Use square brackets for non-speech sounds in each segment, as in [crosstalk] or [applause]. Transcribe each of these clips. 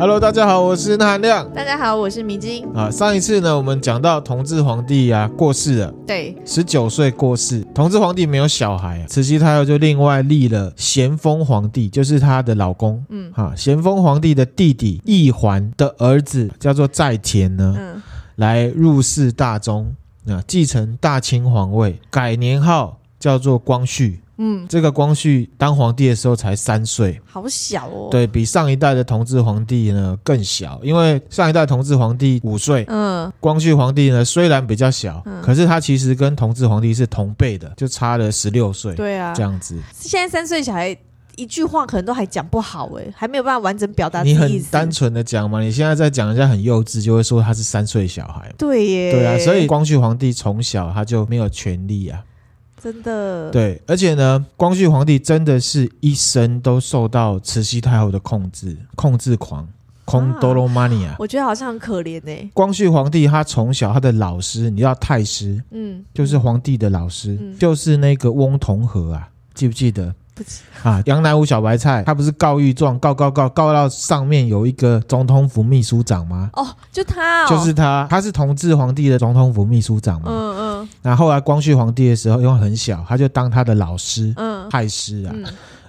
Hello，大家好，我是韩亮。大家好，我是米晶。啊，上一次呢，我们讲到同治皇帝啊过世了，对，十九岁过世。同治皇帝没有小孩啊，慈禧太后就另外立了咸丰皇帝，就是她的老公。嗯，哈，咸丰皇帝的弟弟奕环的儿子叫做载湉呢，嗯，来入世大中，啊，继承大清皇位，改年号叫做光绪。嗯，这个光绪当皇帝的时候才三岁，好小哦。对，比上一代的同治皇帝呢更小，因为上一代同治皇帝五岁，嗯，光绪皇帝呢虽然比较小，嗯，可是他其实跟同治皇帝是同辈的，就差了十六岁。对啊，这样子。现在三岁小孩一句话可能都还讲不好哎，还没有办法完整表达。你很单纯的讲嘛，你现在在讲人家很幼稚，就会说他是三岁小孩。对耶，对啊，所以光绪皇帝从小他就没有权利啊。真的对，而且呢，光绪皇帝真的是一生都受到慈禧太后的控制，控制狂，空多罗马尼亚。我觉得好像很可怜呢、欸。光绪皇帝他从小他的老师，你知道太师，嗯，就是皇帝的老师，嗯、就是那个翁同龢啊，记不记得？啊，杨乃武小白菜，他不是告御状，告告告告到上面有一个总统府秘书长吗？哦，就他、哦，就是他，他是同治皇帝的总统府秘书长嘛。嗯嗯。那后后来光绪皇帝的时候，因为很小，他就当他的老师，嗯，太师啊。嗯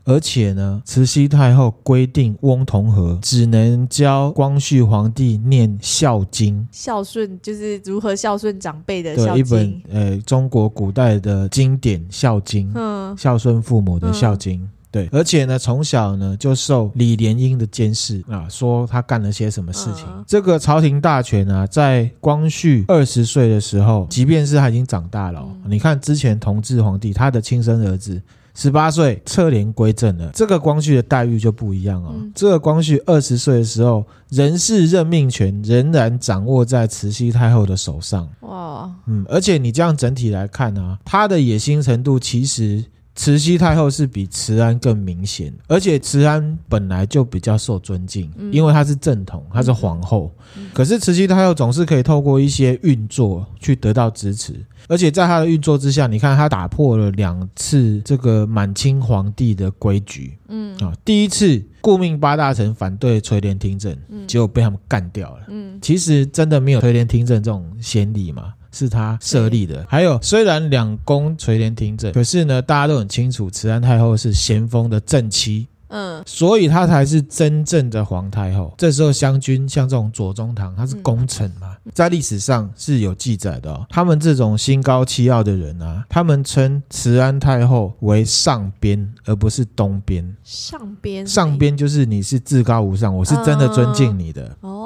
而且呢，慈禧太后规定翁同龢只能教光绪皇帝念孝经，孝顺就是如何孝顺长辈的孝经。对，一本呃中国古代的经典《孝经》，嗯，孝顺父母的孝经。嗯、对，而且呢，从小呢就受李莲英的监视啊，说他干了些什么事情。嗯、这个朝廷大权啊，在光绪二十岁的时候，即便是他已经长大了，嗯、你看之前同治皇帝他的亲生儿子。十八岁撤帘归正了，这个光绪的待遇就不一样哦。嗯、这个光绪二十岁的时候，人事任命权仍然掌握在慈禧太后的手上。哇，嗯，而且你这样整体来看啊，他的野心程度其实。慈禧太后是比慈安更明显，而且慈安本来就比较受尊敬，因为她是正统，她是皇后。可是慈禧太后总是可以透过一些运作去得到支持，而且在她的运作之下，你看她打破了两次这个满清皇帝的规矩。嗯啊，第一次顾命八大臣反对垂帘听政，结果被他们干掉了。嗯，其实真的没有垂帘听政这种先例嘛。是他设立的，对还有虽然两宫垂帘听政，可是呢，大家都很清楚，慈安太后是咸丰的正妻，嗯，所以她才是真正的皇太后。这时候湘军像这种左宗棠，他是功臣嘛，嗯、在历史上是有记载的哦。他们这种心高气傲的人啊，他们称慈安太后为上边，而不是东边。上边，上边就是你是至高无上，我是真的尊敬你的。嗯、哦。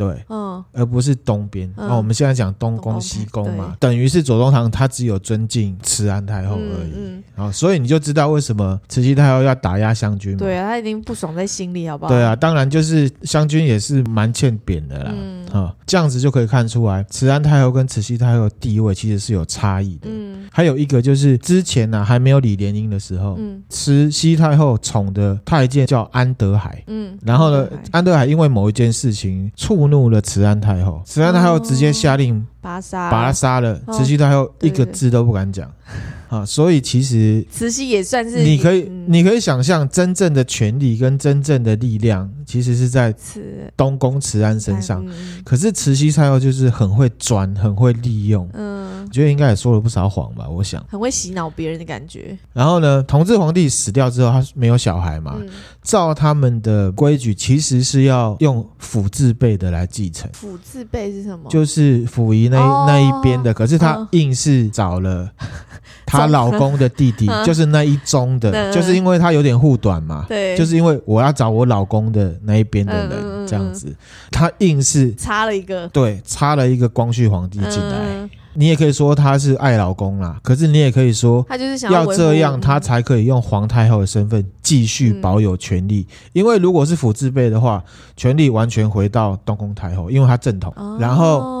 对，嗯，而不是东边。那、嗯、我们现在讲东宫西宫嘛，等于是左宗棠他只有尊敬慈安太后而已。嗯，嗯，啊，所以你就知道为什么慈禧太后要打压湘军嘛。对啊，他已经不爽在心里，好不好？对啊，当然就是湘军也是蛮欠扁的啦。嗯，啊，这样子就可以看出来，慈安太后跟慈禧太后的地位其实是有差异的。嗯，还有一个就是之前呢、啊、还没有李莲英的时候，嗯，慈禧太后宠的太监叫安德海。嗯，然后呢，安德海因为某一件事情触。怒了慈安太后，慈安太后直接下令把他杀，把他杀了。慈禧太后一个字都不敢讲。啊，所以其实慈禧也算是你可以，嗯、你可以想象，真正的权力跟真正的力量，其实是在东宫慈安身上。嗯、可是慈禧太后就是很会转，很会利用。嗯，我觉得应该也说了不少谎吧，我想。很会洗脑别人的感觉。然后呢，同治皇帝死掉之后，他没有小孩嘛？嗯、照他们的规矩，其实是要用辅字辈的来继承。辅字辈是什么？就是溥仪那、哦、那一边的。可是他硬是找了 [laughs] 他。她老公的弟弟 [laughs] 就是那一宗的，就是因为他有点护短嘛，对，就是因为我要找我老公的那一边的人这样子，他硬是插了一个，对，插了一个光绪皇帝进来。你也可以说他是爱老公啦，可是你也可以说她就是想要这样，他才可以用皇太后的身份继续保有权力。因为如果是辅字辈的话，权力完全回到东宫太后，因为她正统，然后。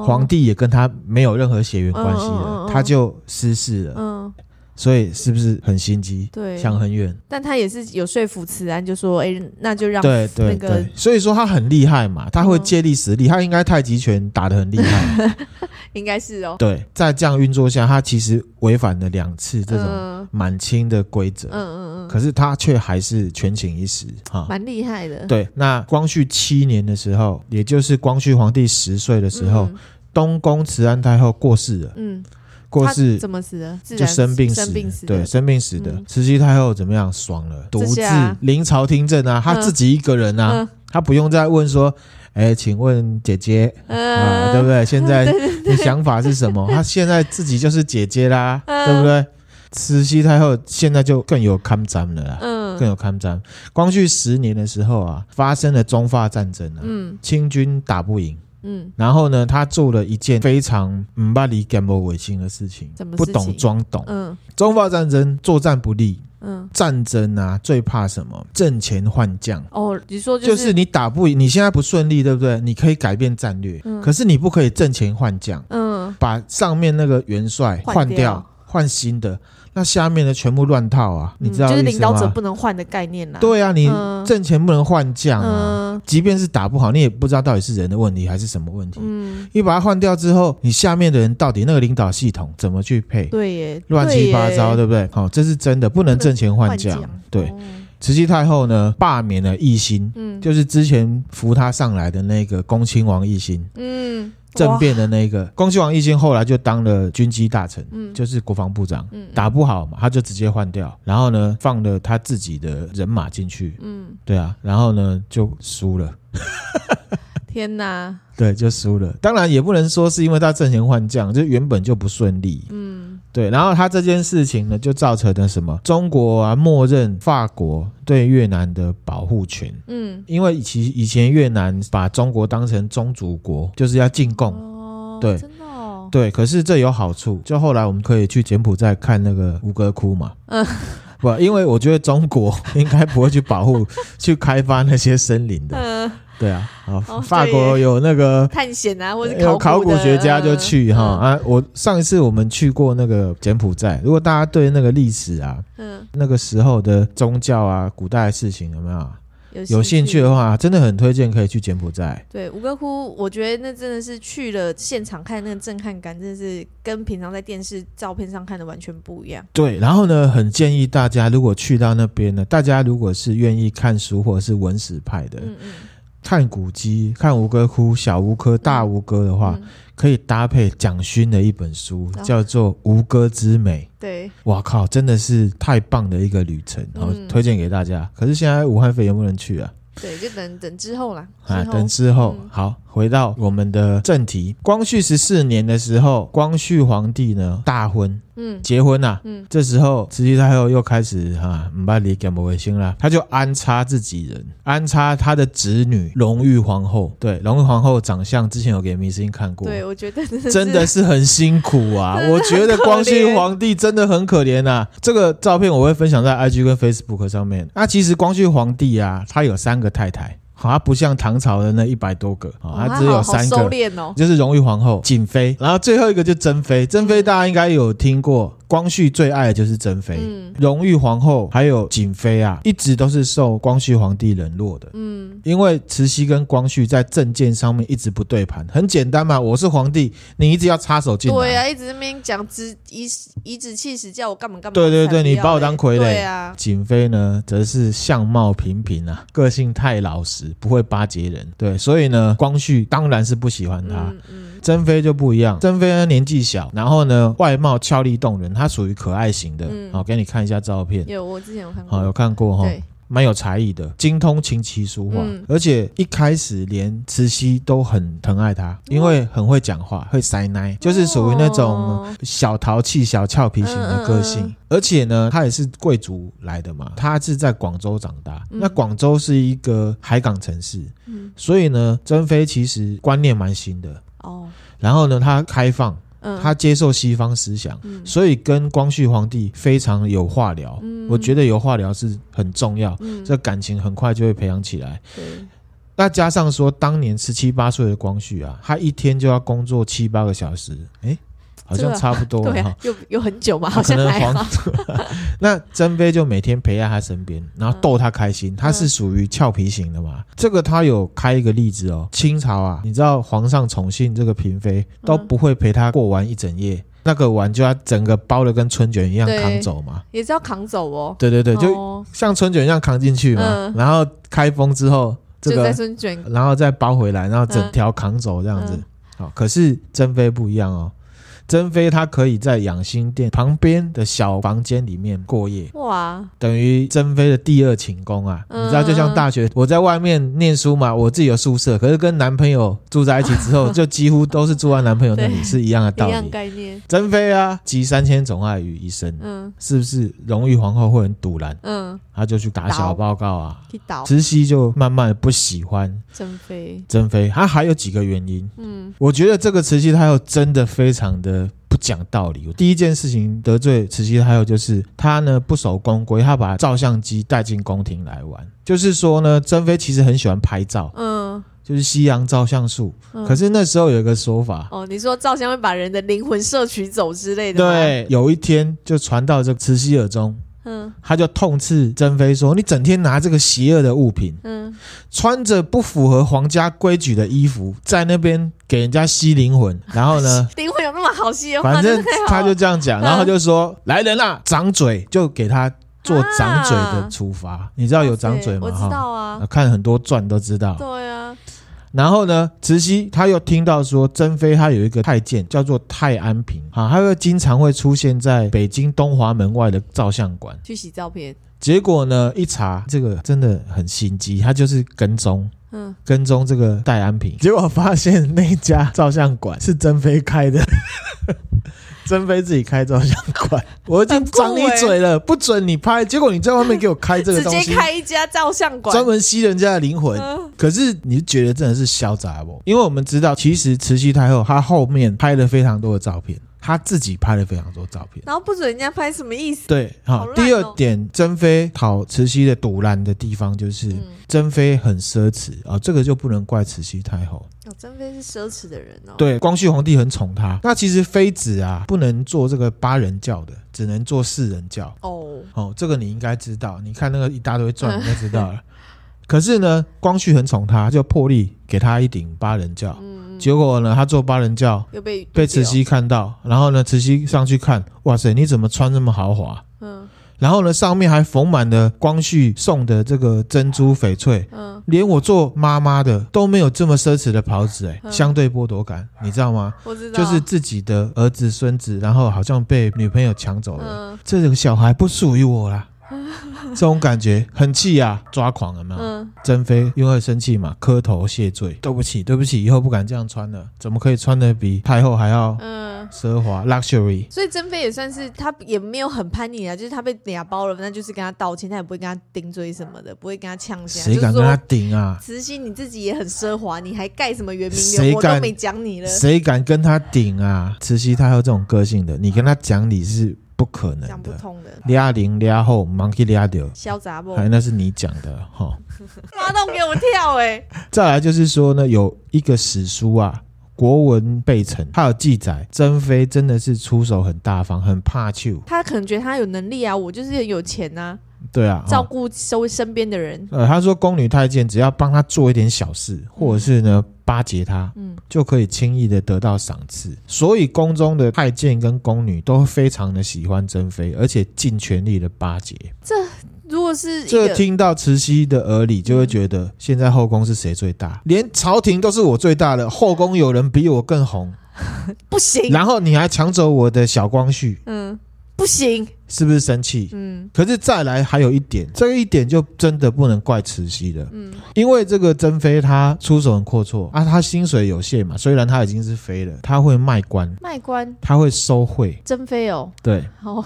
皇帝也跟他没有任何血缘关系了，他就失势了。所以是不是很心机？对，想很远。但他也是有说服慈安，就说：“哎，那就让对对对。”所以说他很厉害嘛，他会借力使力，他应该太极拳打得很厉害，[laughs] 应该是哦。对，在这样运作下，他其实违反了两次这种满清的规则。嗯嗯嗯。可是他却还是权倾一时，哈，蛮厉害的。对，那光绪七年的时候，也就是光绪皇帝十岁的时候，东宫慈安太后过世了。嗯。过世怎么死的？就生病死。对，生病死的。慈禧太后怎么样？爽了，独自临朝听政啊，她自己一个人啊，她不用再问说，哎，请问姐姐啊，对不对？[laughs] 现在你想法是什么？她现在自己就是姐姐啦，[laughs] 对不对？慈禧太后现在就更有堪瞻了啦，嗯，更有堪瞻。光绪十年的时候啊，发生了中法战争啊，嗯，清军打不赢。嗯，然后呢，他做了一件非常唔巴里干不违心的事情，不懂装懂。嗯，中法战争作战不利。嗯，战争啊，最怕什么？阵前换将。哦，你说就是，就是你打不赢，你现在不顺利，对不对？你可以改变战略，嗯，可是你不可以阵前换将。嗯，把上面那个元帅换掉，换新的。那下面的全部乱套啊，你知道吗？就是领导者不能换的概念啦。对啊，你挣钱不能换将啊，即便是打不好，你也不知道到底是人的问题还是什么问题。嗯，你把它换掉之后，你下面的人到底那个领导系统怎么去配？对耶，乱七八糟，对不对？好，这是真的，不能挣钱换将。对，慈禧太后呢，罢免了奕欣，嗯，就是之前扶她上来的那个恭亲王奕欣，嗯。政变的那个恭亲王奕欣后来就当了军机大臣，嗯，就是国防部长，嗯，打不好嘛，他就直接换掉，然后呢，放了他自己的人马进去，嗯，对啊，然后呢就输了，[laughs] 天哪，对，就输了。当然也不能说是因为他阵前换将，就原本就不顺利，嗯。对，然后他这件事情呢，就造成了什么？中国啊，默认法国对越南的保护权。嗯，因为其以前越南把中国当成宗主国，就是要进贡。哦，对，真的哦。对，可是这有好处，就后来我们可以去柬埔寨看那个吴哥窟嘛。嗯。[laughs] 不，因为我觉得中国 [laughs] 应该不会去保护、去开发那些森林的。嗯。对啊，啊，法国有那个探险啊，或者有考古学家就去哈啊。我上一次我们去过那个柬埔寨，如果大家对那个历史啊，嗯，那个时候的宗教啊，古代的事情有没有有兴趣的话，真的很推荐可以去柬埔寨。对，吴哥窟，我觉得那真的是去了现场看那个震撼感，真的是跟平常在电视照片上看的完全不一样。对，然后呢，很建议大家如果去到那边呢，大家如果是愿意看书或者是文史派的，嗯嗯。看古迹，看吴哥窟、小吴哥、大吴哥的话，嗯、可以搭配蒋勋的一本书，哦、叫做《吴哥之美》。对，哇靠，真的是太棒的一个旅程，然后推荐给大家。嗯、可是现在武汉肺炎不能去啊。对，就等等之后啦。啊，等之后，嗯、好，回到我们的正题。光绪十四年的时候，光绪皇帝呢大婚，嗯，结婚呐、啊，嗯，这时候慈禧太后又开始哈，唔把你干不卫星了，他就安插自己人，安插他的侄女隆裕皇后。对，隆裕皇后长相之前有给明星看过，对我觉得真的，真的是很辛苦啊。[laughs] 我觉得光绪皇帝真的很可怜啊。这个照片我会分享在 IG 跟 Facebook 上面。那其实光绪皇帝啊，他有三个太太。好，他不像唐朝的那一百多个，啊，它只有三个，就是荣誉皇后、瑾妃，然后最后一个就珍妃。珍妃大家应该有听过。光绪最爱的就是珍妃，隆裕皇后还有瑾妃啊，一直都是受光绪皇帝冷落的。嗯，因为慈禧跟光绪在政见上面一直不对盘。很简单嘛，我是皇帝，你一直要插手进来。对啊，一直那边讲颐颐指气使，叫我干嘛干嘛。对对对，你把我当傀儡。对啊，瑾妃呢，则是相貌平平啊，个性太老实，不会巴结人。对，所以呢，光绪当然是不喜欢她。嗯嗯珍妃就不一样，珍妃呢年纪小，然后呢外貌俏丽动人，她属于可爱型的。嗯，好，给你看一下照片。有，我之前有看过。好，有看过哈。对。蛮有才艺的，精通琴棋书画，嗯、而且一开始连慈禧都很疼爱他，因为很会讲话，会塞奶，就是属于那种小淘气、小俏皮型的个性。嗯嗯嗯，而且呢，他也是贵族来的嘛，他是在广州长大，嗯、那广州是一个海港城市，嗯、所以呢，珍妃其实观念蛮新的。哦，然后呢，他开放。他接受西方思想，嗯、所以跟光绪皇帝非常有话聊。嗯、我觉得有话聊是很重要，嗯、这感情很快就会培养起来。那加上说，当年十七八岁的光绪啊，他一天就要工作七八个小时，诶好像差不多。对，有有很久嘛，好像还好。[laughs] 那珍妃就每天陪在他身边，然后逗他开心。他是属于俏皮型的嘛？这个他有开一个例子哦。清朝啊，你知道皇上宠幸这个嫔妃都不会陪他过完一整夜。那个碗就要整个包的跟春卷一样扛走嘛，也是要扛走哦。对对对，就像春卷一样扛进去嘛，嗯、然后开封之后，这个春卷，然后再包回来，然后整条扛走这样子。好、嗯，可是珍妃不一样哦。珍妃她可以在养心殿旁边的小房间里面过夜，哇，等于珍妃的第二寝宫啊！嗯、你知道，就像大学我在外面念书嘛，我自己有宿舍，可是跟男朋友住在一起之后，就几乎都是住在男朋友那里，[laughs] 是一样的道理。一样概念。珍妃啊，集三千种爱于一身，嗯，是不是？荣誉皇后会很赌烂，嗯，她就去打小报告啊，慈禧就慢慢的不喜欢珍妃。珍妃，她还有几个原因，嗯，我觉得这个慈禧她又真的非常的。不讲道理。第一件事情得罪慈禧还有就是她呢不守宫规，她把照相机带进宫廷来玩。就是说呢，珍妃其实很喜欢拍照，嗯，就是西洋照相术。嗯、可是那时候有一个说法，哦，你说照相会把人的灵魂摄取走之类的。对，有一天就传到这个慈禧耳中。嗯，他就痛斥珍妃说：“你整天拿这个邪恶的物品，嗯，穿着不符合皇家规矩的衣服，在那边给人家吸灵魂，[laughs] 然后呢，灵魂有那么好吸的？反正 [laughs] 他就这样讲，然后就说：‘来人啦，掌嘴！’就给他做掌嘴的处罚。你知道有掌嘴吗？我知道啊，看很多传都知道。对啊。”然后呢，慈禧她又听到说，珍妃她有一个太监叫做泰安平，啊，她会经常会出现在北京东华门外的照相馆去洗照片。结果呢，一查这个真的很心机，他就是跟踪，嗯，跟踪这个戴安平，结果发现那家照相馆是珍妃开的。珍妃自己开照相馆，[laughs] 我已经张你嘴了，不准你拍。结果你在外面给我开这个 [laughs] 东西，直接开一家照相馆，专门吸人家的灵魂。可是你觉得真的是嚣张不？因为我们知道，其实慈禧太后她后面拍了非常多的照片。他自己拍了非常多照片，然后不准人家拍，什么意思？对，好。哦、第二点，珍妃讨慈禧的赌烂的地方就是珍妃很奢侈啊、这个就不能怪慈禧太后。哦，珍妃是奢侈的人哦。对，光绪皇帝很宠她。那其实妃子啊，不能做这个八人教的，只能做四人教。哦哦，这个你应该知道。你看那个一大堆传，你就知道了。嗯、[laughs] 可是呢，光绪很宠她，就破例给她一顶八人教。嗯结果呢，他做八人轿又被被慈禧看到，然后呢，慈禧上去看，哇塞，你怎么穿这么豪华？嗯，然后呢，上面还缝满了光绪送的这个珍珠翡翠，嗯，连我做妈妈的都没有这么奢侈的袍子，哎，相对剥夺感，你知道吗？我知道，就是自己的儿子孙子，然后好像被女朋友抢走了，这个小孩不属于我啦。[laughs] 这种感觉很气啊，抓狂了嘛。嗯，珍妃因为生气嘛，磕头谢罪，对不起，对不起，以后不敢这样穿了。怎么可以穿的比太后还要嗯奢华 luxury？所以珍妃也算是她也没有很叛逆啊，就是她被俩包了，那就是跟她道歉，她也不会跟她顶嘴什么的，不会跟她呛下。谁敢跟她顶啊？慈禧你自己也很奢华，你还盖什么圆明园？我都没讲你了。谁敢跟她顶啊？慈禧太后这种个性的，你跟她讲理是。不可能的，讲不通的。俩零俩后，忙去俩掉，嚣杂不？哎，那是你讲的哈。[laughs] 发动给我跳哎、欸！再来就是说呢，有一个史书啊，《国文备成》，它有记载，珍妃真的是出手很大方，很怕羞。他可能觉得他有能力啊，我就是很有钱呐、啊。对啊，照顾周围身边的人。呃，他说宫女太监只要帮他做一点小事，或者是呢巴结他，嗯，就可以轻易的得到赏赐。所以宫中的太监跟宫女都非常的喜欢珍妃，而且尽全力的巴结。这如果是这听到慈禧的耳里，就会觉得现在后宫是谁最大？连朝廷都是我最大的，后宫有人比我更红，[laughs] 不行。然后你还抢走我的小光绪，嗯。不行，是不是生气？嗯，可是再来还有一点，这一点就真的不能怪慈禧了。嗯，因为这个珍妃她出手很阔绰啊，她薪水有限嘛，虽然她已经是妃了，她会卖官，卖官，她会收贿。珍妃哦，对，好。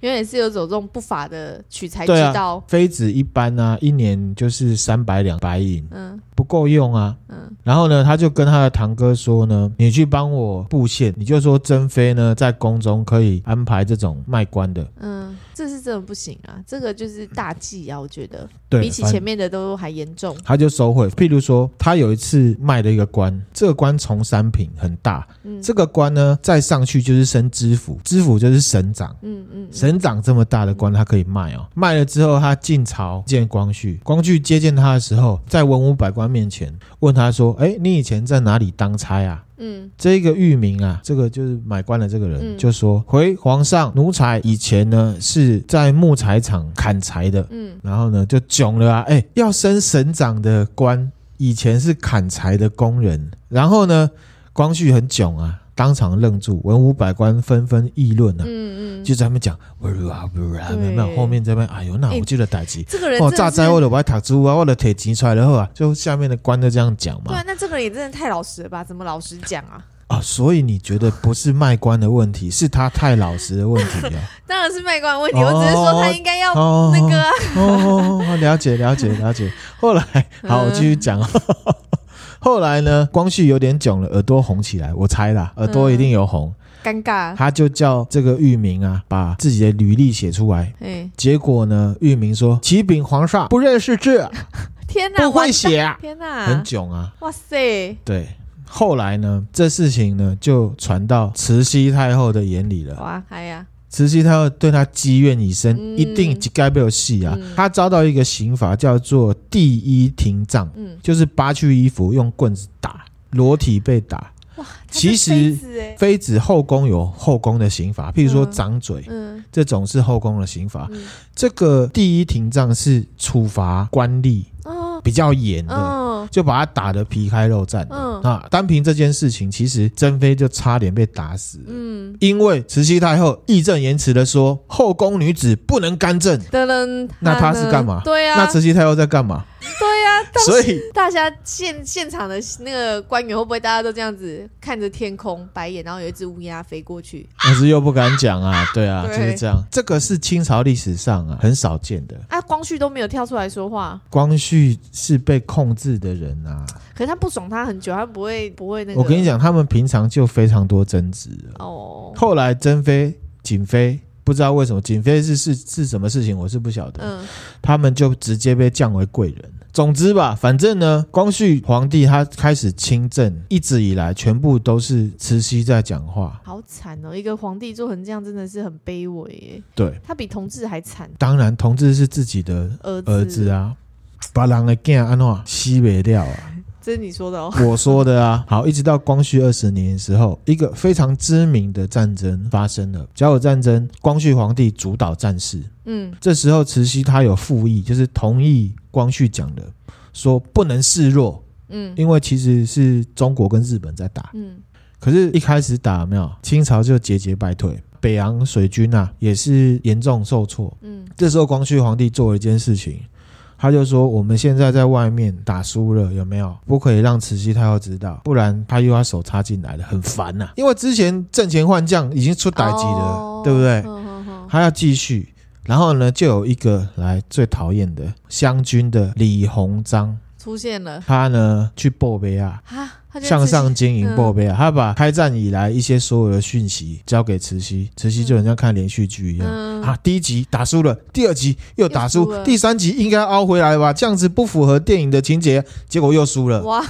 原来也是有走这种不法的取财之道。妃子一般啊，一年就是三百两白银，嗯，不够用啊，嗯。然后呢，他就跟他的堂哥说呢，你去帮我布线，你就说珍妃呢在宫中可以安排这种卖官的，嗯，这是真的不行啊，这个就是大忌啊，我觉得。对，比起前面的都还严重。他就收贿，譬如说，他有一次卖了一个官，这个官从三品很大，嗯，这个官呢再上去就是升知府，知府就是省长，嗯嗯，省长这么大的官他可以卖哦，卖了之后他进朝见光绪，光绪接见他的时候，在文武百官面前问他说：“哎，你以前在哪里当差啊？”嗯，这个域名啊，这个就是买官的这个人，嗯、就说回皇上，奴才以前呢是在木材厂砍柴的，嗯，然后呢就囧了啊，哎，要升省长的官，以前是砍柴的工人，然后呢，光绪很囧啊。当场愣住，文武百官纷纷议论啊，嗯嗯，就在那边讲，不是啊，不是啊，没有没有，后面这边，哎呦，那我记得代志，这个人哦，炸灾我的我塔猪啊，我的铁钱出来了后啊，就下面的官都这样讲嘛。对啊，那这个人也真的太老实了吧？怎么老实讲啊？啊，[laughs] 所以你觉得不是卖官的问题，是他太老实的问题啊？[laughs] 当然是卖官的问题，我只是说他应该要那个啊。哦，了解了解了解。后来，[laughs] 好，我继续讲。后来呢，光绪有点囧了，耳朵红起来。我猜啦，耳朵一定有红，尴尬。他就叫这个裕明啊，把自己的履历写出来。哎，结果呢，裕明说：“启禀皇上，不认识字，[laughs] 天哪，不会写啊，天哪，很囧啊。”哇塞，对。后来呢，这事情呢就传到慈禧太后的眼里了。哇，哎呀。慈禧太后对他积怨已深，嗯、一定该被有戏啊！他、嗯、遭到一个刑罚叫做第一廷杖，嗯、就是扒去衣服用棍子打，裸体被打。哇，其实妃子后宫有后宫的刑罚，譬如说掌嘴，嗯。嗯、这种是后宫的刑罚。嗯、这个第一廷杖是处罚官吏。比较严的，嗯、就把他打得皮开肉绽。嗯，啊，单凭这件事情，其实珍妃就差点被打死。嗯，因为慈禧太后义正言辞的说，后宫女子不能干政。那她是干嘛？对啊，那慈禧太后在干嘛？[laughs] 对呀、啊，所以大家现现场的那个官员会不会大家都这样子看着天空白眼，然后有一只乌鸦飞过去？但是又不敢讲啊，[laughs] 对啊，对就是这样。这个是清朝历史上啊很少见的。啊，光绪都没有跳出来说话。光绪是被控制的人啊，可是他不爽他很久，他不会不会那个。我跟你讲，他们平常就非常多争执哦。后来珍妃、瑾妃。不知道为什么，瑾妃是是是什么事情，我是不晓得。嗯，他们就直接被降为贵人。总之吧，反正呢，光绪皇帝他开始亲政，一直以来全部都是慈禧在讲话。好惨哦，一个皇帝做成这样，真的是很卑微耶。对，他比同治还惨。当然，同治是自己的儿子啊，把人的囝安怎死不掉啊。这是你说的哦，我说的啊。好，一直到光绪二十年的时候，一个非常知名的战争发生了——甲午战争。光绪皇帝主导战事，嗯，这时候慈禧她有复议，就是同意光绪讲的，说不能示弱，嗯，因为其实是中国跟日本在打，嗯，可是一开始打没有，清朝就节节败退，北洋水军啊也是严重受挫，嗯，这时候光绪皇帝做了一件事情。他就说：“我们现在在外面打输了，有没有？不可以让慈禧太后知道，不然他又要手插进来了，很烦呐、啊。因为之前阵前换将已经出代级了，哦、对不对？他要继续。然后呢，就有一个来最讨厌的湘军的李鸿章出现了。他呢去报备啊。”向上经营报备啊，他把开战以来一些所有的讯息交给慈禧，慈禧就很像看连续剧一样啊。第一集打输了，第二集又打输，第三集应该凹回来吧？这样子不符合电影的情节，结果又输了。哇！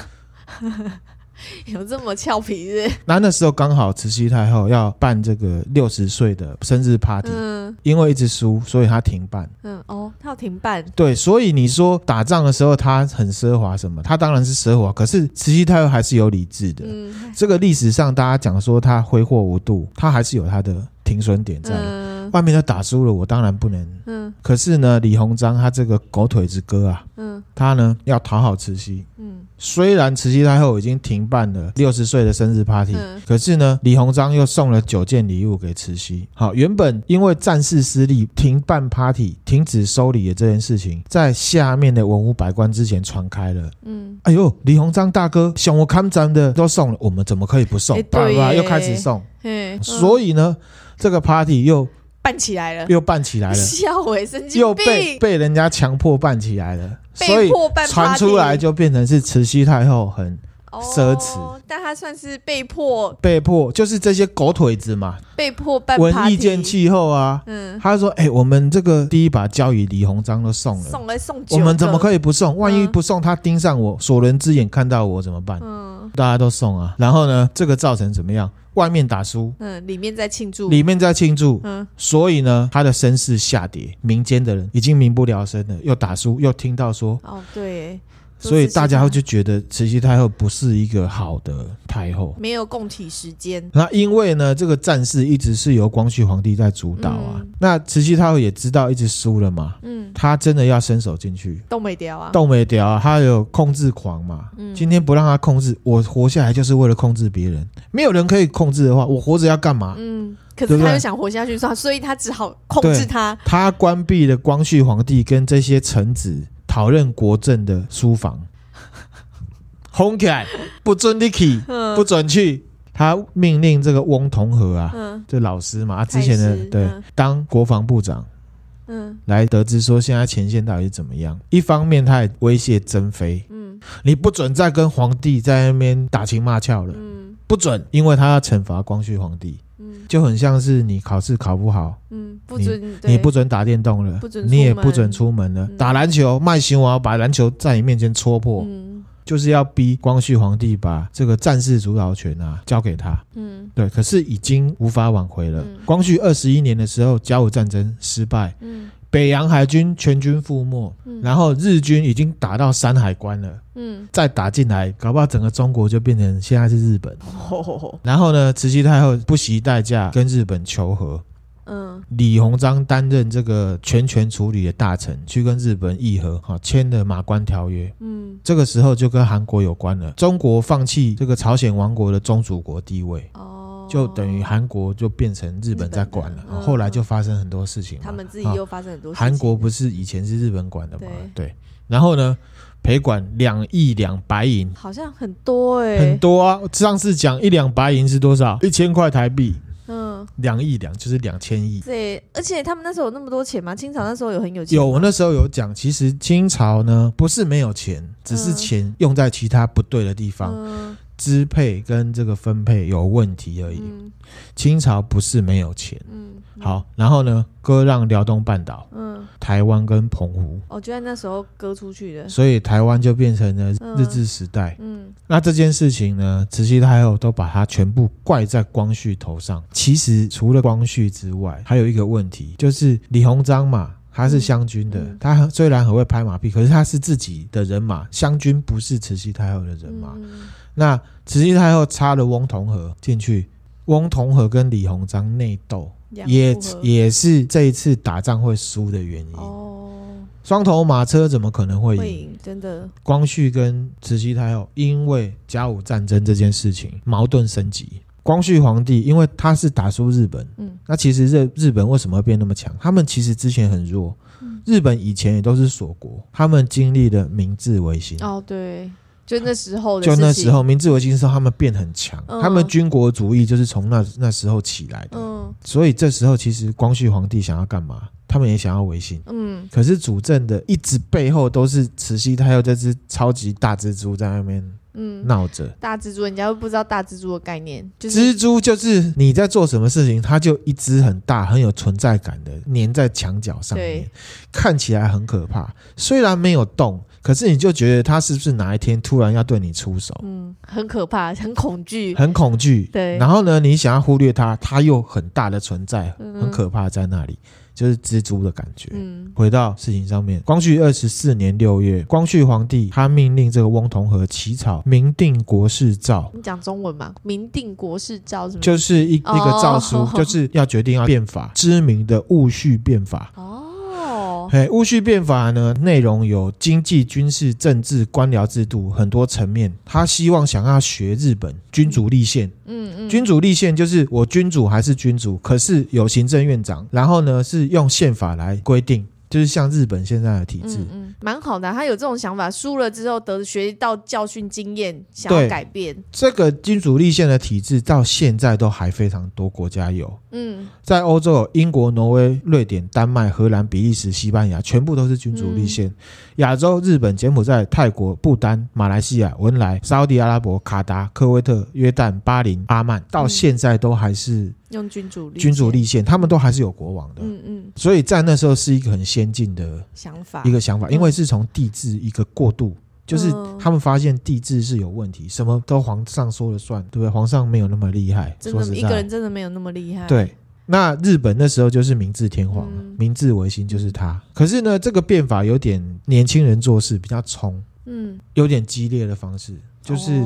[laughs] 有这么俏皮的？那那时候刚好慈禧太后要办这个六十岁的生日 party，嗯，因为一直输，所以他停办。嗯，哦，他要停办。对，所以你说打仗的时候他很奢华什么？他当然是奢华，可是慈禧太后还是有理智的。嗯，这个历史上大家讲说他挥霍无度，他还是有他的停损点在。嗯，外面都打输了，我当然不能。嗯，可是呢，李鸿章他这个狗腿子哥啊，嗯，他呢要讨好慈禧。嗯。虽然慈禧太后已经停办了六十岁的生日 party，嗯，可是呢，李鸿章又送了九件礼物给慈禧。好，原本因为战事失利，停办 party、停止收礼的这件事情，在下面的文武百官之前传开了。嗯，哎呦，李鸿章大哥，想我看咱的都送了，我们怎么可以不送？对吧？又开始送。嗯，所以呢，这个 party 又。办起来了，又办起来了，笑欸，神经病，又被被人家强迫办起来了，所以传出来就变成是慈禧太后很奢侈，哦，但她算是被迫，被迫就是这些狗腿子嘛，被迫办文意见气候啊。嗯，他说：“哎、欸，我们这个第一把交椅李鸿章都送了，送来送去，我们怎么可以不送？万一不送，他盯上我，所人之眼看到我怎么办？嗯，大家都送啊。然后呢，这个造成怎么样？外面打输，嗯，里面在庆祝，里面在庆祝，嗯，所以呢，他的声势下跌，民间的人已经民不聊生了，又打输，又听到说，哦，对。”所以大家就觉得慈禧太后不是一个好的太后，没有共体时间。那因为呢，这个战事一直是由光绪皇帝在主导啊。嗯、那慈禧太后也知道一直输了嘛，嗯，她真的要伸手进去，动没掉啊，动没掉啊，她有控制狂嘛。嗯，今天不让她控制，我活下来就是为了控制别人。没有人可以控制的话，我活着要干嘛？嗯，可是他又想活下去，所以他只好控制他。他关闭了光绪皇帝跟这些臣子讨论国政的书房。[laughs] 红起来，不准你去，[laughs] 不准去。他命令这个翁同和啊，嗯、这老师嘛，之前的对，嗯、当国防部长，嗯，来得知说现在前线到底是怎么样。一方面，他也威胁曾妃，嗯，你不准再跟皇帝在那边打情骂俏了，嗯，不准，因为他要惩罚光绪皇帝，嗯，就很像是你考试考不好，嗯，不准你，你不准打电动了，不准，你也不准出门了，嗯、打篮球，卖熊娃把篮球在你面前戳破，嗯。就是要逼光绪皇帝把这个战事主导权啊交给他，嗯，对，可是已经无法挽回了。嗯、光绪二十一年的时候，甲午战争失败，嗯，北洋海军全军覆没，嗯，然后日军已经打到山海关了，嗯，再打进来，搞不好整个中国就变成现在是日本。哦、然后呢，慈禧太后不惜代价跟日本求和。嗯，李鸿章担任这个全权处理的大臣，去跟日本议和，哈，签了马关条约。嗯，这个时候就跟韩国有关了，中国放弃这个朝鲜王国的宗主国地位，哦，就等于韩国就变成日本在管了。后来就发生很多事情，他们自己又发生很多事情。韩国不是以前是日本管的吗？对，然后呢，赔款两亿两白银，好像很多哎，很多啊。上次讲一两白银是多少？一千块台币。嗯，两亿两就是两千亿。对，而且他们那时候有那么多钱吗？清朝那时候有很有钱？有，我那时候有讲，其实清朝呢不是没有钱，只是钱用在其他不对的地方。嗯支配跟这个分配有问题而已。嗯、清朝不是没有钱。嗯，好，然后呢，割让辽东半岛，嗯，台湾跟澎湖。哦，就在那时候割出去的。所以台湾就变成了日治时代。嗯，嗯，那这件事情呢，慈禧太后都把它全部怪在光绪头上。其实除了光绪之外，还有一个问题，就是李鸿章嘛，他是湘军的，嗯、他虽然很会拍马屁，可是他是自己的人马，湘军不是慈禧太后的人马。嗯那慈禧太后插了翁同龢进去，翁同龢跟李鸿章内斗，也也是这一次打仗会输的原因。哦，双头马车怎么可能会赢？真的，光绪跟慈禧太后因为甲午战争这件事情矛盾升级。光绪皇帝因为他是打输日本，嗯，那其实日日本为什么会变那么强？他们其实之前很弱，日本以前也都是锁国，他们经历了明治维新。哦，对。就那时候，就那时候，明治维新的时候，他们变很强，嗯、他们军国主义就是从那那时候起来的。嗯，所以这时候其实光绪皇帝想要干嘛？他们也想要维新。嗯，可是主政的一直背后都是慈禧太后这只超级大蜘蛛在那边，嗯，闹着。大蜘蛛，人家都不知道大蜘蛛的概念，就是蜘蛛就是你在做什么事情，它就一只很大、很有存在感的粘在墙角上面，看起来很可怕，虽然没有动。可是你就觉得他是不是哪一天突然要对你出手？嗯，很可怕，很恐惧，很恐惧。对，然后呢，你想要忽略他，他又很大的存在，很可怕，在那里就是蜘蛛的感觉。嗯，回到事情上面，光绪二十四年六月，光绪皇帝他命令这个翁同龢起草《明定国事诏》。你讲中文嘛？《明定国事诏》是就是一一个诏书，就是要决定要变法，知名的戊戌变法。哎，戊戌变法呢，内容有经济、军事、政治、官僚制度很多层面。他希望想要学日本君主立宪，嗯嗯，君主立宪就是我君主还是君主，可是有行政院长，然后呢是用宪法来规定。就是像日本现在的体制，嗯，蛮、嗯、好的、啊。他有这种想法，输了之后得学到教训经验，想要改变。这个君主立宪的体制到现在都还非常多国家有。嗯，在欧洲有英国、挪威、瑞典、丹麦、荷兰、比利时、西班牙，全部都是君主立宪。嗯、亚洲，日本、柬埔寨、泰国、不丹、马来西亚、文莱、沙乌地阿拉伯、卡达、科威特、约旦、巴林、阿曼，到现在都还是。用君主立君主立宪，他们都还是有国王的，嗯嗯，所以在那时候是一个很先进的想法，一个想法，因为是从帝制一个过渡，就是他们发现帝制是有问题，什么都皇上说了算，对不对？皇上没有那么厉害，真的一个人真的没有那么厉害。对，那日本那时候就是明治天皇，明治维新就是他。可是呢，这个变法有点年轻人做事比较冲，嗯，有点激烈的方式，就是。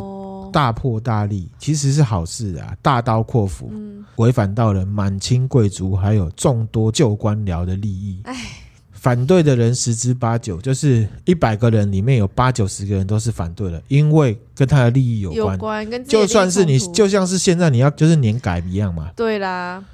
大破大立其实是好事啊，大刀阔斧，违反到了满清贵族还有众多旧官僚的利益。唉，反对的人十之八九，就是一百个人里面有八九十个人都是反对的，因为跟他的利益有关。有关，跟就算是你，就像是现在你要就是年改一样嘛。对啦，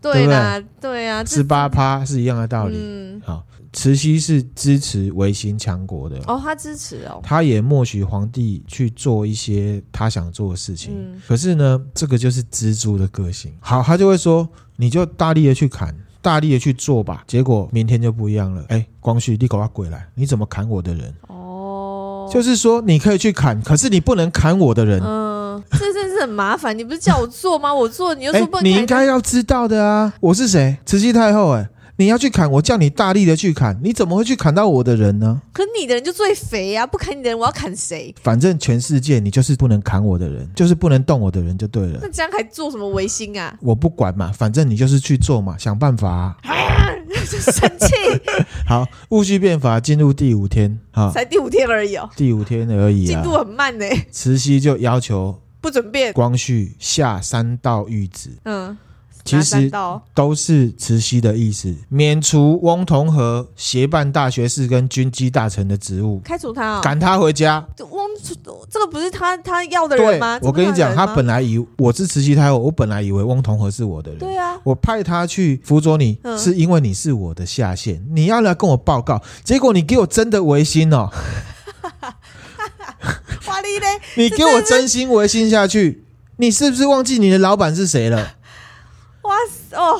对啦，对啊，十八趴是一样的道理。嗯，好。慈禧是支持维新强国的哦，他支持哦，他也默许皇帝去做一些他想做的事情。嗯，可是呢，这个就是蜘蛛的个性。好，他就会说，你就大力的去砍，大力的去做吧。结果明天就不一样了。哎，光绪，你给我滚来！你怎么砍我的人？哦，就是说你可以去砍，可是你不能砍我的人。嗯，这真是很麻烦。你不是叫我做吗？我做，你又说不能。你应该要知道的啊，我是谁？慈禧太后。哎。你要去砍，我叫你大力的去砍，你怎么会去砍到我的人呢？可你的人就最肥呀、啊，不砍你的人，我要砍谁？反正全世界你就是不能砍我的人，就是不能动我的人就对了。那这样还做什么维新啊？我不管嘛，反正你就是去做嘛，想办法啊！啊生气。[laughs] 好，戊戌变法进入第五天，啊，才第五天而已哦，第五天而已，进度很慢呢。慈禧就要求不准变，光绪下三道谕旨，嗯。其实都是慈禧的意思，免除翁同和协办大学士跟军机大臣的职务，开除他、哦，赶他回家。翁这个不是他他要的人吗？我跟你讲，他本来以我是慈禧太后，我本来以为翁同和是我的人。对啊，我派他去辅佐你，是因为你是我的下线，你要来跟我报告，结果你给我真的维新哦。[laughs] 华丽嘞，[laughs] 你给我真心维新下去，你是不是忘记你的老板是谁了？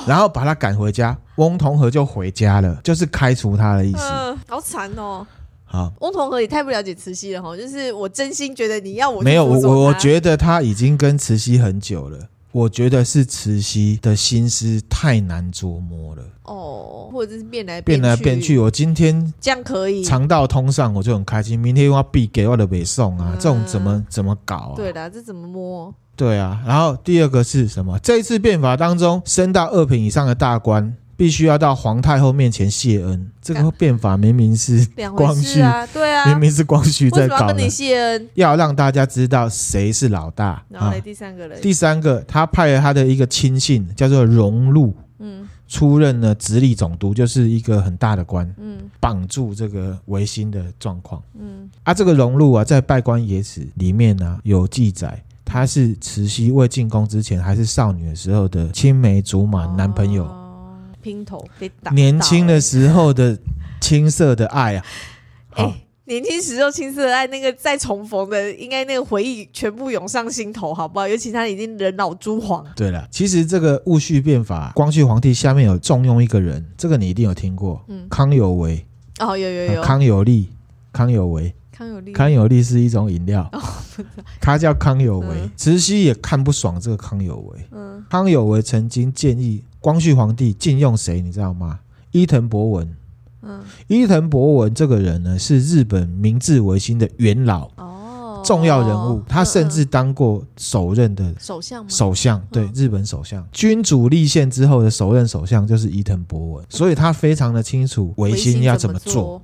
然后把他赶回家，翁同和就回家了，就是开除他的意思。好惨哦。好，翁同和也太不了解慈禧了哈。就是我真心觉得你要我没有我，我觉得他已经跟慈禧很久了。我觉得是慈禧的心思太难琢磨了。哦，或者是变来变来变去。我今天这样可以肠道通上，我就很开心。明天又要必给我的北送啊，嗯、这种怎么怎么搞啊？对的，这怎么摸？对啊，然后第二个是什么？这一次变法当中，升到二品以上的大官，必须要到皇太后面前谢恩。这个变法明明是光绪啊，对啊，明明是光绪在搞。要跟你谢恩？要让大家知道谁是老大。然后第三个人，第三个他派了他的一个亲信，叫做荣禄，嗯，出任了直隶总督，就是一个很大的官，嗯，绑住这个维新的状况，嗯，啊，这个荣禄啊，在《拜官野史》里面呢、啊、有记载。他是慈禧未进宫之前还是少女的时候的青梅竹马男朋友，拼头年轻的时候的青涩的爱啊！哎、欸，年轻时候青涩的爱，那个再重逢的，应该那个回忆全部涌上心头，好不好？尤其他已经人老珠黄。对了，其实这个戊戌变法，光绪皇帝下面有重用一个人，这个你一定有听过，嗯，康有为哦，有有有，康有利，康有为。康有利，康有利是一种饮料，他叫康有为。慈禧也看不爽这个康有为。嗯，康有为曾经建议光绪皇帝禁用谁，你知道吗？伊藤博文。嗯，伊藤博文这个人呢，是日本明治维新的元老哦，重要人物。他甚至当过首任的首相。首相对，日本首相。君主立宪之后的首任首相就是伊藤博文，所以他非常的清楚维新要怎么做。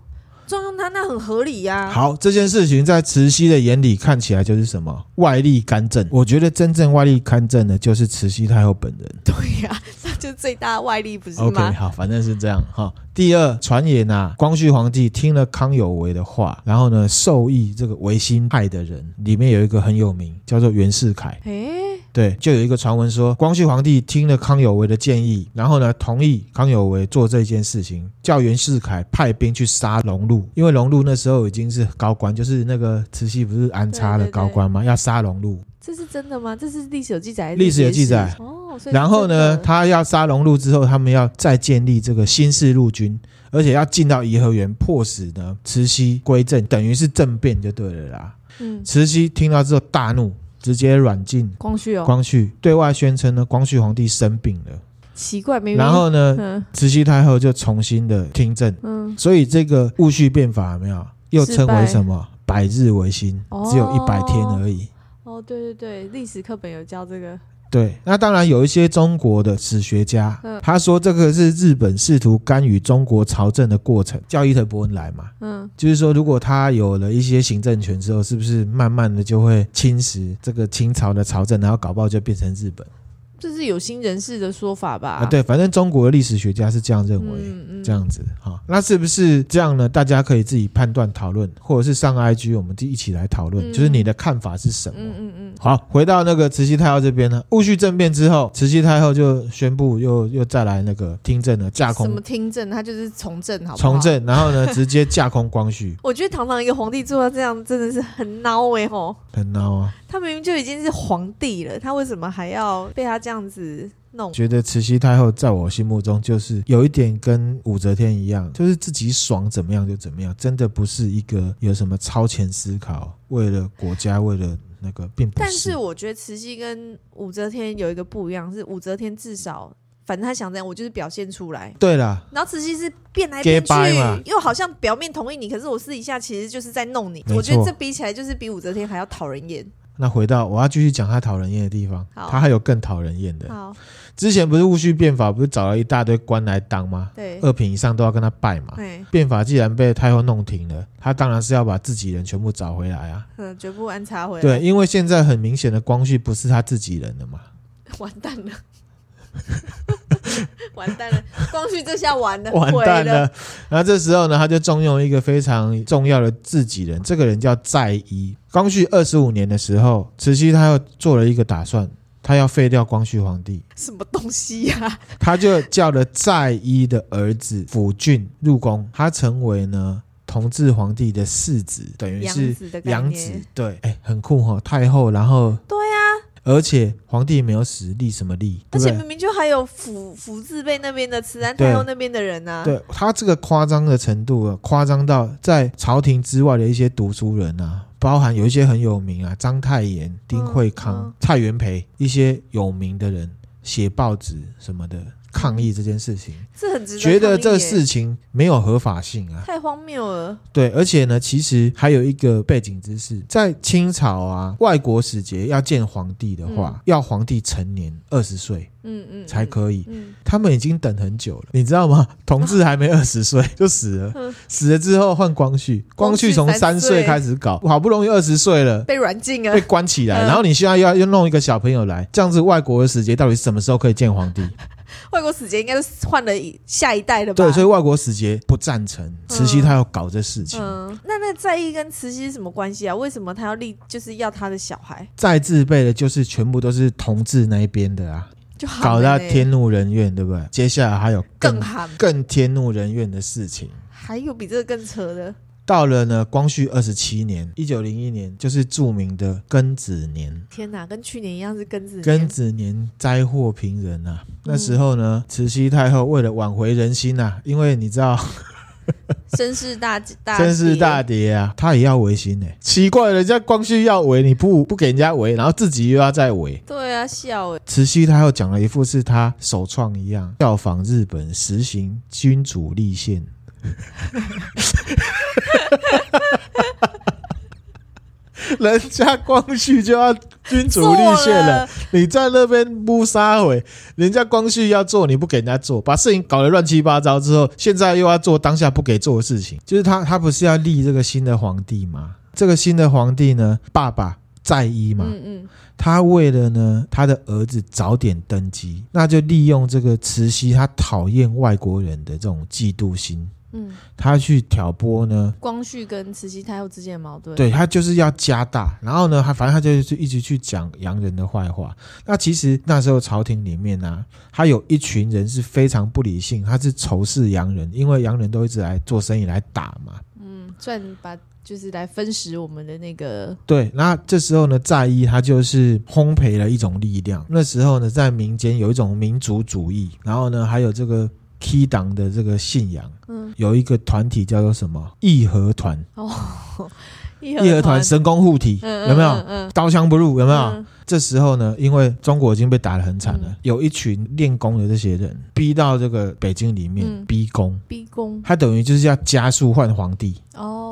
重用他那很合理呀、啊。好，这件事情在慈禧的眼里看起来就是什么外力干政。我觉得真正外力干政的，就是慈禧太后本人。对呀、啊，那就最大的外力不是吗？OK，好，反正是这样哈。第二，传言啊，光绪皇帝听了康有为的话，然后呢，授意这个维新派的人里面有一个很有名，叫做袁世凯。诶对，就有一个传闻说，光绪皇帝听了康有为的建议，然后呢，同意康有为做这件事情，叫袁世凯派兵去杀荣禄，因为荣禄那时候已经是高官，就是那个慈禧不是安插了高官吗？对对对，要杀荣禄。这是真的吗？这是历史有记载。历史有记载哦。然后呢，他要杀荣禄之后，他们要再建立这个新式陆军，而且要进到颐和园，迫使呢慈禧归政，等于是政变就对了啦。嗯。慈禧听到之后大怒，直接软禁光绪哦。光绪对外宣称呢，光绪皇帝生病了。奇怪，没。然后呢，嗯、慈禧太后就重新的听政。嗯。所以这个戊戌变法有没有？又称为什么？百日维新，只有一百天而已。哦，对对对，历史课本有教这个。对，那当然有一些中国的史学家，嗯、他说这个是日本试图干预中国朝政的过程，叫伊藤博文来嘛。嗯，就是说如果他有了一些行政权之后，是不是慢慢的就会侵蚀这个清朝的朝政，然后搞不好就变成日本。这是有心人士的说法吧？啊，对，反正中国的历史学家是这样认为，嗯嗯、这样子哈。那是不是这样呢？大家可以自己判断讨论，或者是上 IG，我们就一起来讨论，嗯、就是你的看法是什么？嗯嗯嗯。好，回到那个慈禧太后这边呢，戊戌政变之后，慈禧太后就宣布又又再来那个听政了，架空。什么听政？他就是从政，好不好？从政，然后呢，[laughs] 直接架空光绪。我觉得堂堂一个皇帝做到这样，真的是很孬哎吼。很孬啊！他明明就已经是皇帝了，他为什么还要被他这样子弄？觉得慈禧太后在我心目中就是有一点跟武则天一样，就是自己爽怎么样就怎么样，真的不是一个有什么超前思考，为了国家，为了那个，并不是。但是我觉得慈禧跟武则天有一个不一样，是武则天至少反正他想这样，我就是表现出来。对啦，然后慈禧是变来变去，又好像表面同意你，可是我私底下其实就是在弄你。我觉得这比起来，就是比武则天还要讨人厌。那回到我要继续讲他讨人厌的地方，他还有更讨人厌的。好，之前不是戊戌变法，不是找了一大堆官来当吗？对，二品以上都要跟他拜嘛。对，变法既然被太后弄停了，他当然是要把自己人全部找回来啊。嗯，全部安插回来。对，因为现在很明显的光绪不是他自己人了嘛。[laughs] 完蛋了，[laughs] [laughs] 完蛋了，光绪这下完了，完蛋了。然后这时候呢，他就重用一个非常重要的自己人，这个人叫载漪。光绪二十五年的时候，慈禧他又做了一个打算，他要废掉光绪皇帝。什么东西呀、啊？他就叫了载漪的儿子辅俊入宫，他成为呢同治皇帝的世子，等于是养子。对，哎、欸，很酷哈、哦，太后，然后。而且皇帝没有死，立什么立？而且明明就还有福福字辈那边的慈安太后那边的人啊。对，他这个夸张的程度啊，夸张到在朝廷之外的一些读书人啊，包含有一些很有名啊，章太炎、丁惠康、嗯嗯、蔡元培一些有名的人写报纸什么的。抗议这件事情，是很值得觉得这事情没有合法性啊，太荒谬了。对，而且呢，其实还有一个背景知识，在清朝啊，外国使节要见皇帝的话，嗯、要皇帝成年二十岁，嗯嗯，才可以。嗯。嗯、他们已经等很久了，你知道吗？[laughs] 同治还没二十岁就死了，嗯、死了之后换光绪，光绪从三岁。开始搞，好不容易二十岁了，被软禁啊，被关起来，嗯、然后你现在要又弄一个小朋友来，这样子外国的使节到底什么时候可以见皇帝？外国使节应该是换了下一代的吧？对，所以外国使节不赞成慈禧，他要搞这事情。嗯，嗯，那那载意跟慈禧是什么关系啊？为什么他要立，就是要他的小孩？再字辈的，就是全部都是同治那一边的啊，就搞到天怒人怨，对不对？接下来还有更更，更天怒人怨的事情，还有比这个更扯的。到了呢，光绪二十七年，一九零一年，就是著名的庚子年。天哪，跟去年一样是庚子年。庚子年灾祸频仍啊！嗯、那时候呢，慈禧太后为了挽回人心啊，因为你知道，[laughs] 声势大大，声势大跌啊，她也要维新呢。奇怪，人家光绪要维，你不不给人家维，然后自己又要再维。对啊，笑诶。慈禧太后讲了一副是她首创一样，效仿日本实行君主立宪。人家光绪就要君主立宪了，了你在那边不撒回，人家光绪要做，你不给人家做，把事情搞得乱七八糟之后，现在又要做当下不给做的事情，就是他他不是要立这个新的皇帝吗？这个新的皇帝呢，爸爸在一嘛，嗯嗯，他为了呢他的儿子早点登基，那就利用这个慈禧他讨厌外国人的这种嫉妒心。嗯，他去挑拨呢光绪跟慈禧太后之间的矛盾。对，他就是要加大，然后呢，他反正他就是一直去讲洋人的坏话。那其实那时候朝廷里面呢、啊，他有一群人是非常不理性，他是仇视洋人，因为洋人都一直来做生意来打嘛。嗯，赚把就是来分食我们的那个。对，那这时候呢，在一他就是烘焙了一种力量。那时候呢，在民间有一种民族主义，然后呢，还有这个。T 党的这个信仰，嗯，有一个团体叫做什么？义和团。哦，义和团。神功护体有没有？嗯嗯、刀枪不入有没有？嗯、这时候呢，因为中国已经被打得很惨了，嗯、有一群练功的这些人逼到这个北京里面、嗯、逼宫，逼宫，他等于就是要加速换皇帝。哦。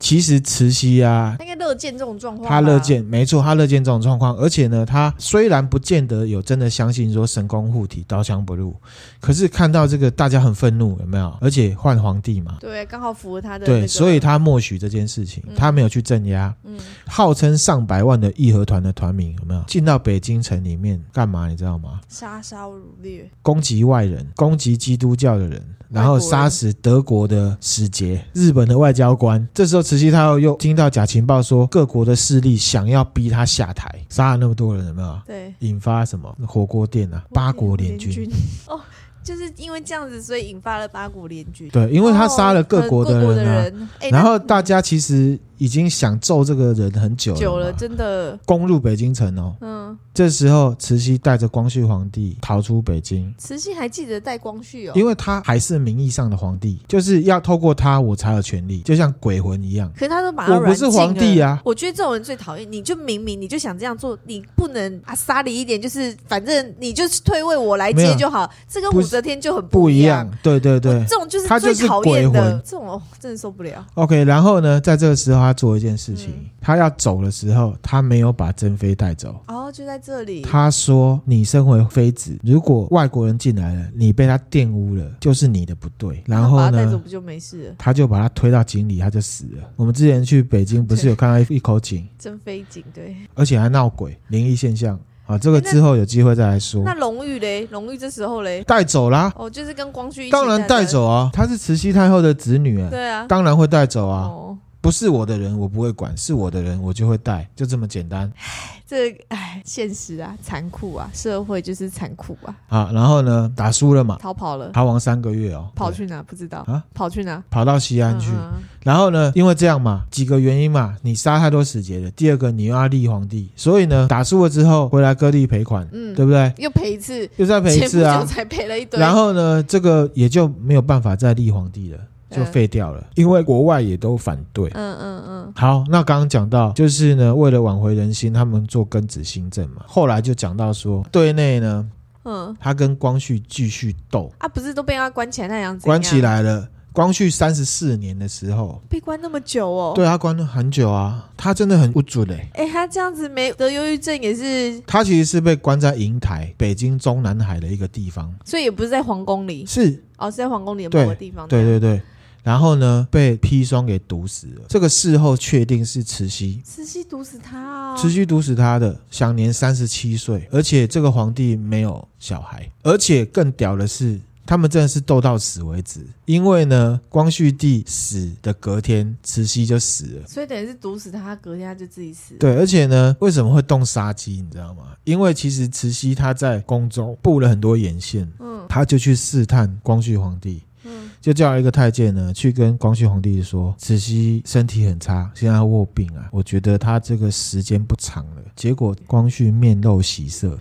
其实慈禧啊，他应该乐见这种状况。他乐见，没错，他乐见这种状况。而且呢，他虽然不见得有真的相信说神功护体、刀枪不入，可是看到这个大家很愤怒，有没有？而且换皇帝嘛，对，刚好符合他的、那个。对，所以他默许这件事情，他没有去镇压。嗯，号称上百万的义和团的团民有没有进到北京城里面干嘛？你知道吗？杀烧掳掠，攻击外人，攻击基督教的人。然后杀死德国的使节、日本的外交官。这时候慈禧太后又听到假情报，说各国的势力想要逼他下台，杀了那么多人，有没有？对，引发什么火锅店啊？八国联军。哦，就是因为这样子，所以引发了八国联军。对，因为他杀了各国的人啊。人然后大家其实。已经想揍这个人很久了，久了，真的攻入北京城哦。嗯，这时候慈禧带着光绪皇帝逃出北京。慈禧还记得带光绪哦，因为他还是名义上的皇帝，就是要透过他我才有权利，就像鬼魂一样。可是他都把他不是皇帝啊！我觉得这种人最讨厌。你就明明你就想这样做，你不能啊杀你一点，就是反正你就是退位，我来接就好。这跟武则天就很不一样。对对对，这种就是最讨厌的。这种哦，真的受不了。OK，然后呢，在这个时候他做一件事情。他要走的时候，他没有把珍妃带走。哦，就在这里。他说：“你身为妃子，如果外国人进来了，你被他玷污了，就是你的不对。”然后呢，他带走不就没事了？他就把他推到井里，他就死了。我们之前去北京，不是有看到一口井？[laughs] 珍妃井，对。而且还闹鬼，灵异现象啊！这个之后有机会再来说。那龙玉嘞？龙玉这时候嘞？带走啦。哦，就是跟光绪一起。当然带走啊！她是慈禧太后的子女啊。对啊，当然会带走啊。哦不是我的人，我不会管；是我的人，我就会带，就这么简单。[sighs] 这哎，现实啊，残酷啊，社会就是残酷啊。啊，然后呢，打输了嘛，逃跑了，逃亡三个月哦，跑去哪不知道啊？跑去哪？跑到西安去。嗯嗯，然后呢，因为这样嘛，几个原因嘛，你杀太多使节了。第二个，你又要立皇帝，所以呢，打输了之后回来割地赔款，嗯，对不对？又赔一次，又再赔一次啊，才赔了一堆。然后呢，这个也就没有办法再立皇帝了。就废掉了，因为国外也都反对。嗯嗯嗯。好，那刚刚讲到，就是呢，为了挽回人心，他们做庚子新政嘛。后来就讲到说，对内呢，嗯，他跟光绪继续斗啊，不是都被他关起来那样子？关起来了。光绪三十四年的时候，被关那么久哦。对，他关了很久啊，他真的很不准嘞。哎，他这样子没得忧郁症也是？他其实是被关在瀛台，北京中南海的一个地方，所以也不是在皇宫里。是哦，是在皇宫里的某个地方。对对对。然后呢，被砒霜给毒死了。这个事后确定是慈禧，慈禧毒死他哦。慈禧毒死他的，享年三十七岁。而且这个皇帝没有小孩，而且更屌的是，他们真的是斗到死为止。因为呢，光绪帝死的隔天，慈禧就死了。所以等于是毒死他，隔天他就自己死了。对，而且呢，为什么会动杀机？你知道吗？因为其实慈禧她在宫中布了很多眼线，嗯，他就去试探光绪皇帝。就叫一个太监呢，去跟光绪皇帝说：“慈禧身体很差，现在卧病啊，我觉得他这个时间不长了。”结果光绪面露喜色，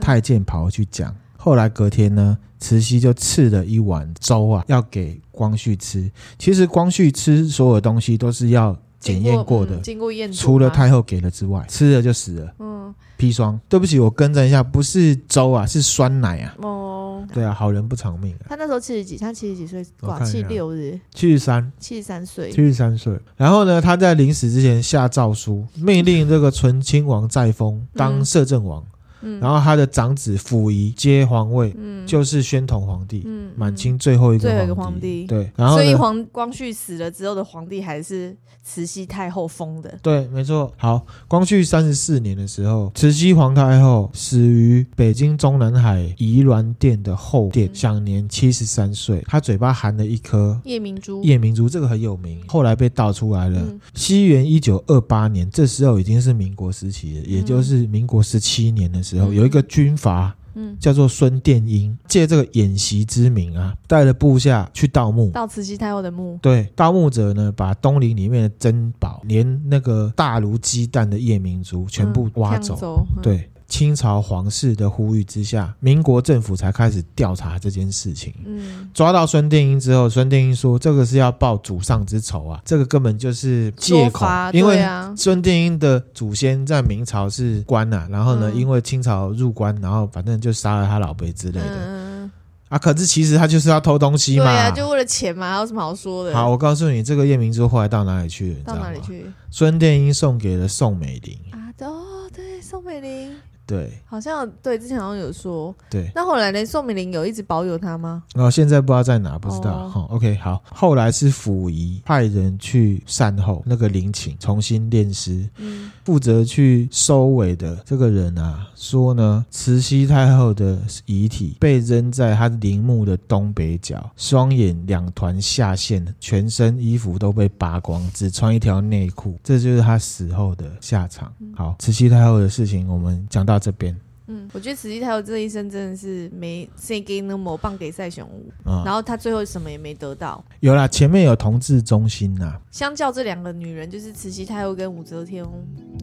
太监跑回去讲。后来隔天呢，慈禧就赐了一碗粥啊，要给光绪吃。其实光绪吃所有东西都是要检验过的，经过验，除了太后给了之外，吃了就死了。嗯，砒霜。对不起，我更正一下，不是粥啊，是酸奶啊。哦。对啊，好人不长命啊。他那时候七十几，他七十几岁，寡气六日，七十三，七十三岁，七十三岁。然后呢，他在临死之前下诏书，命令这个醇亲王载沣当摄政王，嗯，然后他的长子溥仪接皇位，嗯，就是宣统皇帝，嗯，满清最后一个皇帝，最后一个皇帝，对，然后所以皇光绪死了之后的皇帝还是慈禧太后封的，对，没错。好，光绪三十四年的时候，慈禧皇太后死于北京中南海怡鸾殿的后殿，享年七十三岁。她嘴巴含了一颗夜明珠，夜明珠这个很有名，后来被盗出来了。嗯、西元一九二八年，这时候已经是民国时期了，也就是民国十七年的时候，嗯、有一个军阀。嗯，叫做孙殿英，借这个演习之名啊，带了部下去盗墓，盗慈禧太后的墓。对，盗墓者呢，把东陵里面的珍宝，连那个大如鸡蛋的夜明珠，全部挖走。嗯走嗯、对。清朝皇室的呼吁之下，民国政府才开始调查这件事情。嗯，抓到孙殿英之后，孙殿英说：“这个是要报祖上之仇啊，这个根本就是借口。因为孙殿英的祖先在明朝是官呐、啊，然后呢，因为清朝入关，然后反正就杀了他老辈之类的。嗯、啊，可是其实他就是要偷东西嘛，对啊，就为了钱嘛，还有什么好说的？好，我告诉你，这个夜明珠后来到哪里去了？到哪里去？孙殿英送给了宋美龄啊，哦，对，宋美龄。对，好像对，之前好像有说，对，那后来呢？宋美龄有一直保有他吗？哦，现在不知道在哪，不知道。好、哦哦、OK，好。后来是溥仪派人去善后那个陵寝，重新炼尸。嗯，负责去收尾的这个人啊，说呢，慈禧太后的遗体被扔在她陵墓的东北角，双眼两团下陷，全身衣服都被扒光，只穿一条内裤，这就是她死后的下场。嗯、好，慈禧太后的事情我们讲到。这边，嗯，我觉得慈禧太后这一生真的是没谁给那么棒给赛熊屋，嗯、然后她最后什么也没得到。有啦，前面有同治中心呐。相较这两个女人，就是慈禧太后跟武则天，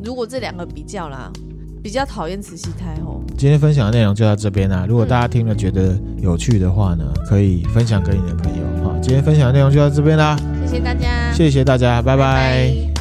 如果这两个比较啦，比较讨厌慈禧太后。今天分享的内容就到这边啦。如果大家听了觉得有趣的话呢，可以分享给你的朋友。好，今天分享的内容就到这边啦。谢谢大家，谢谢大家，拜拜。拜拜。